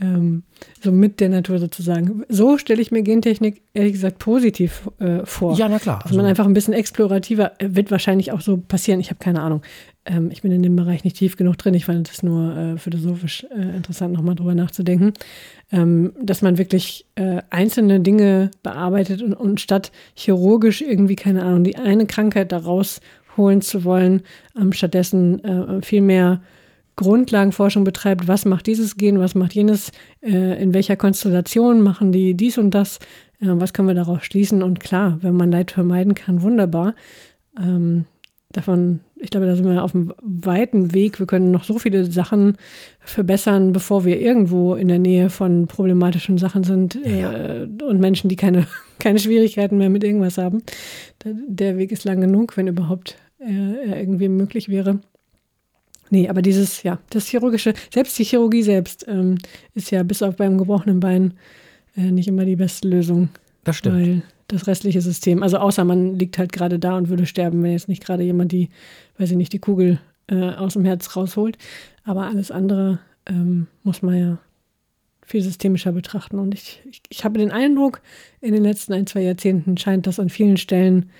Ähm, so mit der Natur sozusagen. So stelle ich mir Gentechnik ehrlich gesagt positiv äh, vor. Ja, na klar. Dass man also einfach ein bisschen explorativer äh, wird wahrscheinlich auch so passieren. Ich habe keine Ahnung. Ähm, ich bin in dem Bereich nicht tief genug drin. Ich fand es nur äh, philosophisch äh, interessant, nochmal drüber nachzudenken. Ähm, dass man wirklich äh, einzelne Dinge bearbeitet und, und statt chirurgisch irgendwie, keine Ahnung, die eine Krankheit daraus holen zu wollen, ähm, stattdessen äh, viel mehr Grundlagenforschung betreibt, was macht dieses Gen, was macht jenes, äh, in welcher Konstellation machen die dies und das, äh, was können wir daraus schließen und klar, wenn man Leid vermeiden kann, wunderbar. Ähm, davon, ich glaube, da sind wir auf einem weiten Weg. Wir können noch so viele Sachen verbessern, bevor wir irgendwo in der Nähe von problematischen Sachen sind ja. äh, und Menschen, die keine, keine Schwierigkeiten mehr mit irgendwas haben. Der Weg ist lang genug, wenn überhaupt äh, irgendwie möglich wäre. Nee, aber dieses, ja, das chirurgische, selbst die Chirurgie selbst ähm, ist ja bis auf beim gebrochenen Bein äh, nicht immer die beste Lösung. Das stimmt. Weil das restliche System. Also außer man liegt halt gerade da und würde sterben, wenn jetzt nicht gerade jemand die, weiß ich nicht, die Kugel äh, aus dem Herz rausholt. Aber alles andere ähm, muss man ja viel systemischer betrachten. Und ich, ich, ich, habe den Eindruck, in den letzten ein, zwei Jahrzehnten scheint das an vielen Stellen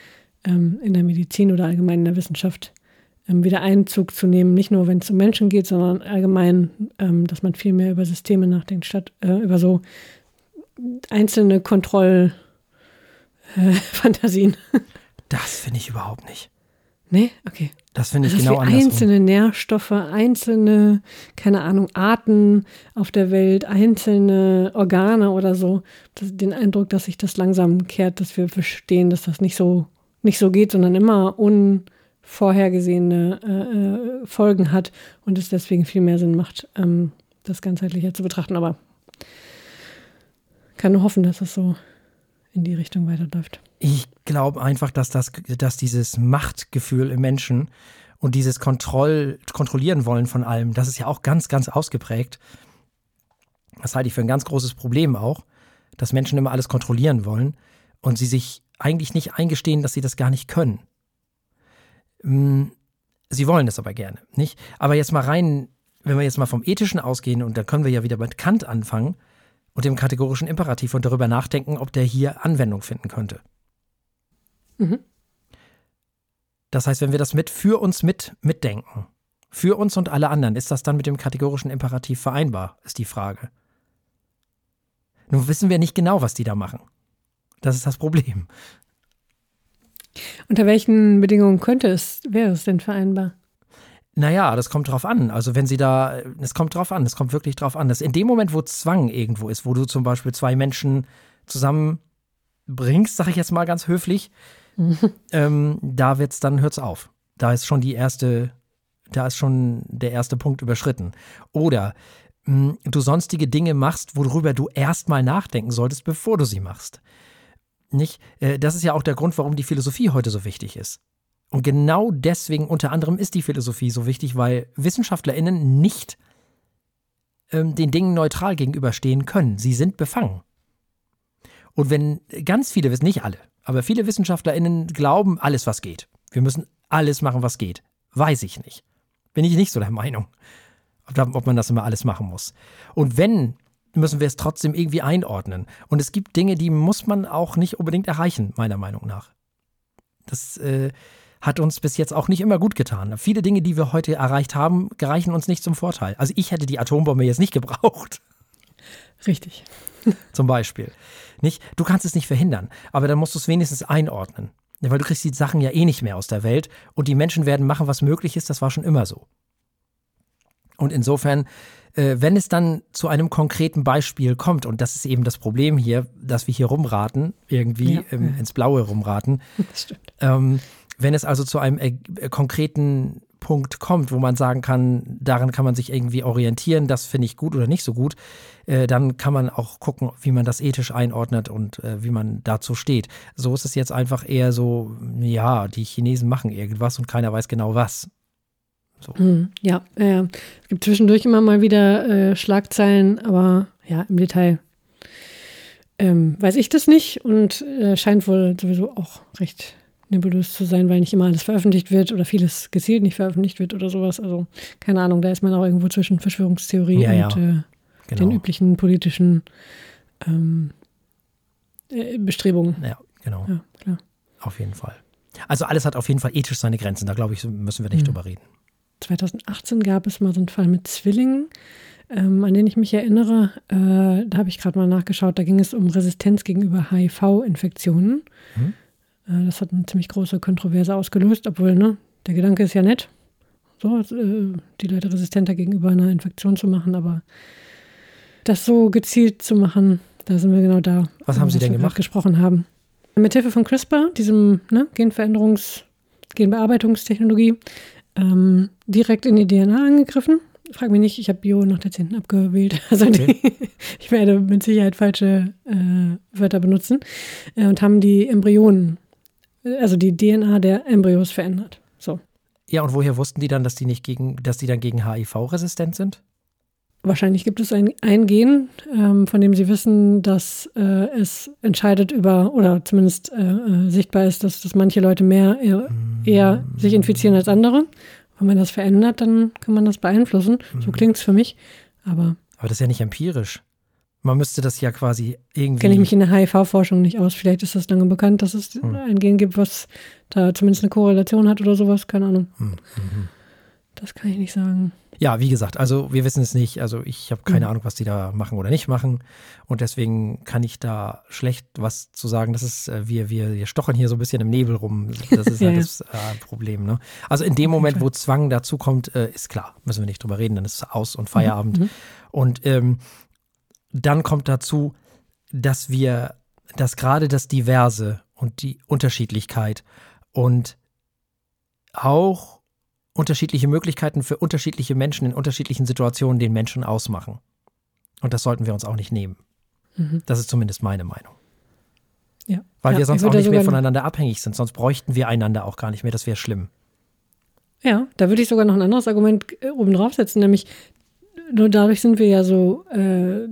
ähm, in der Medizin oder allgemein in der Wissenschaft wieder Einzug zu nehmen. Nicht nur, wenn es um Menschen geht, sondern allgemein, ähm, dass man viel mehr über Systeme nachdenkt, statt äh, über so einzelne Kontroll- äh. Das finde ich überhaupt nicht. Nee? Okay. Das finde ich also genau andersrum. Einzelne Nährstoffe, einzelne, keine Ahnung, Arten auf der Welt, einzelne Organe oder so. Das, den Eindruck, dass sich das langsam kehrt, dass wir verstehen, dass das nicht so, nicht so geht, sondern immer unvorhergesehene äh, äh Folgen hat und es deswegen viel mehr Sinn macht, ähm, das ganzheitlicher zu betrachten. Aber kann nur hoffen, dass es so in die Richtung weiterläuft. Ich glaube einfach, dass, das, dass dieses Machtgefühl im Menschen und dieses Kontroll, Kontrollieren wollen von allem, das ist ja auch ganz, ganz ausgeprägt. Das halte ich für ein ganz großes Problem auch, dass Menschen immer alles kontrollieren wollen und sie sich eigentlich nicht eingestehen, dass sie das gar nicht können. Hm, sie wollen das aber gerne, nicht? Aber jetzt mal rein, wenn wir jetzt mal vom Ethischen ausgehen und da können wir ja wieder mit Kant anfangen, und dem kategorischen Imperativ und darüber nachdenken, ob der hier Anwendung finden könnte. Mhm. Das heißt, wenn wir das mit für uns mit mitdenken, für uns und alle anderen, ist das dann mit dem kategorischen Imperativ vereinbar, ist die Frage. Nun wissen wir nicht genau, was die da machen. Das ist das Problem. Unter welchen Bedingungen könnte es, wäre es denn vereinbar? Naja, das kommt drauf an. Also wenn sie da, es kommt drauf an, es kommt wirklich drauf an. Dass in dem Moment, wo Zwang irgendwo ist, wo du zum Beispiel zwei Menschen zusammenbringst, sag ich jetzt mal ganz höflich, ähm, da wird's dann hört's auf. Da ist schon die erste, da ist schon der erste Punkt überschritten. Oder mh, du sonstige Dinge machst, worüber du erstmal nachdenken solltest, bevor du sie machst. Nicht? Äh, das ist ja auch der Grund, warum die Philosophie heute so wichtig ist. Und genau deswegen unter anderem ist die Philosophie so wichtig, weil WissenschaftlerInnen nicht ähm, den Dingen neutral gegenüberstehen können. Sie sind befangen. Und wenn ganz viele, nicht alle, aber viele WissenschaftlerInnen glauben, alles was geht. Wir müssen alles machen, was geht. Weiß ich nicht. Bin ich nicht so der Meinung, ob man das immer alles machen muss. Und wenn, müssen wir es trotzdem irgendwie einordnen. Und es gibt Dinge, die muss man auch nicht unbedingt erreichen, meiner Meinung nach. Das äh, hat uns bis jetzt auch nicht immer gut getan. Viele Dinge, die wir heute erreicht haben, gereichen uns nicht zum Vorteil. Also ich hätte die Atombombe jetzt nicht gebraucht. Richtig. Zum Beispiel. Nicht? Du kannst es nicht verhindern, aber dann musst du es wenigstens einordnen. Weil du kriegst die Sachen ja eh nicht mehr aus der Welt und die Menschen werden machen, was möglich ist, das war schon immer so. Und insofern, äh, wenn es dann zu einem konkreten Beispiel kommt, und das ist eben das Problem hier, dass wir hier rumraten, irgendwie ja. ähm, ins Blaue rumraten. Ähm, wenn es also zu einem äh, konkreten Punkt kommt, wo man sagen kann, daran kann man sich irgendwie orientieren, das finde ich gut oder nicht so gut, äh, dann kann man auch gucken, wie man das ethisch einordnet und äh, wie man dazu steht. So ist es jetzt einfach eher so, ja, die Chinesen machen irgendwas und keiner weiß genau was. So. Hm, ja, äh, es gibt zwischendurch immer mal wieder äh, Schlagzeilen, aber ja, im Detail ähm, weiß ich das nicht und äh, scheint wohl sowieso auch recht nebulös zu sein, weil nicht immer alles veröffentlicht wird oder vieles gezielt nicht veröffentlicht wird oder sowas. Also keine Ahnung, da ist man auch irgendwo zwischen Verschwörungstheorie ja, und ja. Äh, genau. den üblichen politischen ähm, äh, Bestrebungen. Ja, genau. Ja, klar. Auf jeden Fall. Also alles hat auf jeden Fall ethisch seine Grenzen, da glaube ich, müssen wir nicht mhm. drüber reden. 2018 gab es mal so einen Fall mit Zwillingen, ähm, an den ich mich erinnere. Äh, da habe ich gerade mal nachgeschaut, da ging es um Resistenz gegenüber HIV-Infektionen. Mhm. Äh, das hat eine ziemlich große Kontroverse ausgelöst, obwohl, ne, der Gedanke ist ja nett, so, äh, die Leute resistenter gegenüber einer Infektion zu machen, aber das so gezielt zu machen, da sind wir genau da. Was haben Sie denn gemacht? gesprochen haben. Mithilfe von CRISPR, diesem ne, Genveränderungs-, Genbearbeitungstechnologie, ähm, direkt in die DNA angegriffen. Frag mich nicht, ich habe Bio nach der 10. abgewählt. Also okay. die, ich werde mit Sicherheit falsche äh, Wörter benutzen. Äh, und haben die Embryonen also die DNA der Embryos verändert. So. Ja, und woher wussten die dann, dass die nicht gegen, dass die dann gegen HIV resistent sind? Wahrscheinlich gibt es ein, ein Gen, ähm, von dem sie wissen, dass äh, es entscheidet über, oder zumindest äh, äh sichtbar ist, dass, dass manche Leute mehr eher, eher sich infizieren als andere. Wenn man das verändert, dann kann man das beeinflussen. So mhm. klingt es für mich. Aber, aber das ist ja nicht empirisch. Man müsste das ja quasi irgendwie. Kenne ich mich in der HIV-Forschung nicht aus. Vielleicht ist das lange bekannt, dass es hm. ein Gen gibt, was da zumindest eine Korrelation hat oder sowas. Keine Ahnung. Hm. Mhm. Das kann ich nicht sagen. Ja, wie gesagt, also wir wissen es nicht. Also ich habe keine mhm. Ahnung, was die da machen oder nicht machen. Und deswegen kann ich da schlecht was zu sagen. Das ist, äh, wir, wir, wir stochern hier so ein bisschen im Nebel rum. Das ist ja, halt das äh, Problem. Ne? Also in dem Moment, wo Zwang dazu kommt, äh, ist klar, müssen wir nicht drüber reden, dann ist es aus und Feierabend. Mhm. Und ähm, dann kommt dazu, dass wir, dass gerade das Diverse und die Unterschiedlichkeit und auch unterschiedliche Möglichkeiten für unterschiedliche Menschen in unterschiedlichen Situationen den Menschen ausmachen. Und das sollten wir uns auch nicht nehmen. Mhm. Das ist zumindest meine Meinung. Ja. Weil ja, wir sonst auch nicht mehr voneinander abhängig sind. Sonst bräuchten wir einander auch gar nicht mehr. Das wäre schlimm. Ja, da würde ich sogar noch ein anderes Argument äh, oben draufsetzen, nämlich nur dadurch sind wir ja so äh,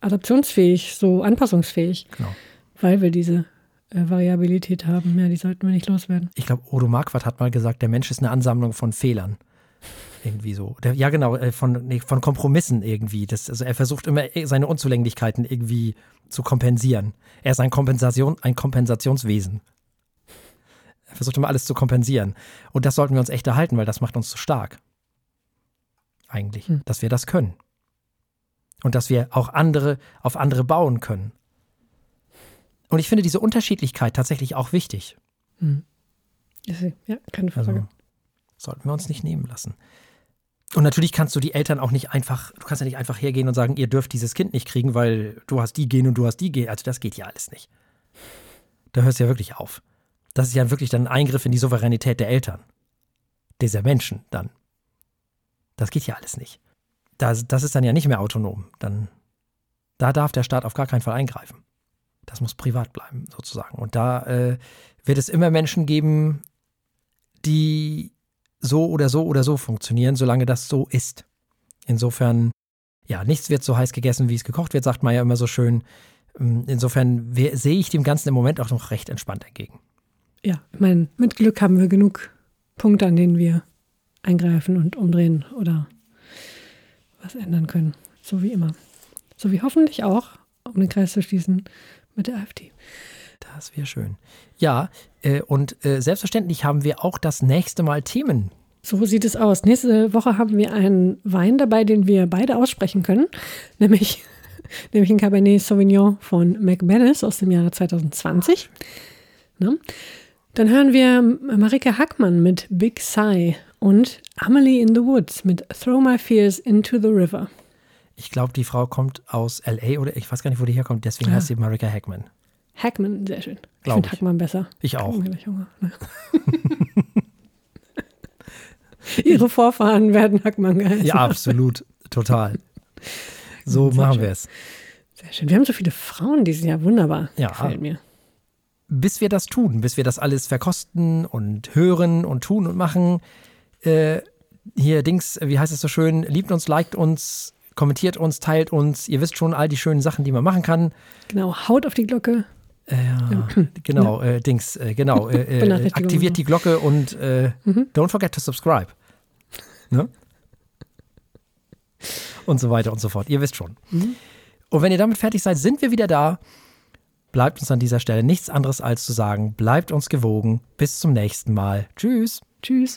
adaptionsfähig, so anpassungsfähig. Genau. Weil wir diese äh, Variabilität haben. Ja, die sollten wir nicht loswerden. Ich glaube, Odo Marquardt hat mal gesagt, der Mensch ist eine Ansammlung von Fehlern. Irgendwie so. Der, ja, genau, äh, von, nee, von Kompromissen irgendwie. Das, also er versucht immer, äh, seine Unzulänglichkeiten irgendwie zu kompensieren. Er ist ein, Kompensation, ein Kompensationswesen. Er versucht immer alles zu kompensieren. Und das sollten wir uns echt erhalten, weil das macht uns zu stark eigentlich, hm. dass wir das können. Und dass wir auch andere auf andere bauen können. Und ich finde diese Unterschiedlichkeit tatsächlich auch wichtig. Hm. Ja, keine Frage. Also, sollten wir uns nicht nehmen lassen. Und natürlich kannst du die Eltern auch nicht einfach, du kannst ja nicht einfach hergehen und sagen, ihr dürft dieses Kind nicht kriegen, weil du hast die Gene und du hast die Gene. Also das geht ja alles nicht. Da hörst du ja wirklich auf. Das ist ja wirklich dann ein Eingriff in die Souveränität der Eltern. Dieser Menschen dann. Das geht ja alles nicht. Das, das ist dann ja nicht mehr autonom. Dann, da darf der Staat auf gar keinen Fall eingreifen. Das muss privat bleiben, sozusagen. Und da äh, wird es immer Menschen geben, die so oder so oder so funktionieren, solange das so ist. Insofern, ja, nichts wird so heiß gegessen, wie es gekocht wird, sagt man ja immer so schön. Ähm, insofern sehe ich dem Ganzen im Moment auch noch recht entspannt entgegen. Ja, ich meine, mit Glück haben wir genug Punkte, an denen wir eingreifen und umdrehen oder was ändern können. So wie immer. So wie hoffentlich auch, um den Kreis zu schließen, mit der AfD. Das wäre schön. Ja, äh, und äh, selbstverständlich haben wir auch das nächste Mal Themen. So sieht es aus. Nächste Woche haben wir einen Wein dabei, den wir beide aussprechen können, nämlich, nämlich ein Cabernet Sauvignon von McManus aus dem Jahre 2020. Ne? Dann hören wir Marika Hackmann mit Big Sigh und Amelie in the Woods mit Throw My Fears into the River. Ich glaube, die Frau kommt aus L.A. oder ich weiß gar nicht, wo die herkommt, deswegen ja. heißt sie Marika Hackman. Hackman, sehr schön. ich finde Hackman besser. Ich auch. Ihre Vorfahren werden Hackman geheißen. Ja, absolut. Total. So sehr machen wir es. Sehr schön. Wir haben so viele Frauen dieses Jahr. Wunderbar. Ja. Gefällt mir. Bis wir das tun, bis wir das alles verkosten und hören und tun und machen, äh, hier Dings, wie heißt es so schön, liebt uns, liked uns, kommentiert uns, teilt uns. Ihr wisst schon all die schönen Sachen, die man machen kann. Genau, haut auf die Glocke. Äh, ja, genau, äh, Dings, äh, genau. Äh, äh, aktiviert die Glocke und äh, mhm. don't forget to subscribe. Ne? Und so weiter und so fort. Ihr wisst schon. Mhm. Und wenn ihr damit fertig seid, sind wir wieder da. Bleibt uns an dieser Stelle nichts anderes als zu sagen, bleibt uns gewogen. Bis zum nächsten Mal. Tschüss. Tschüss.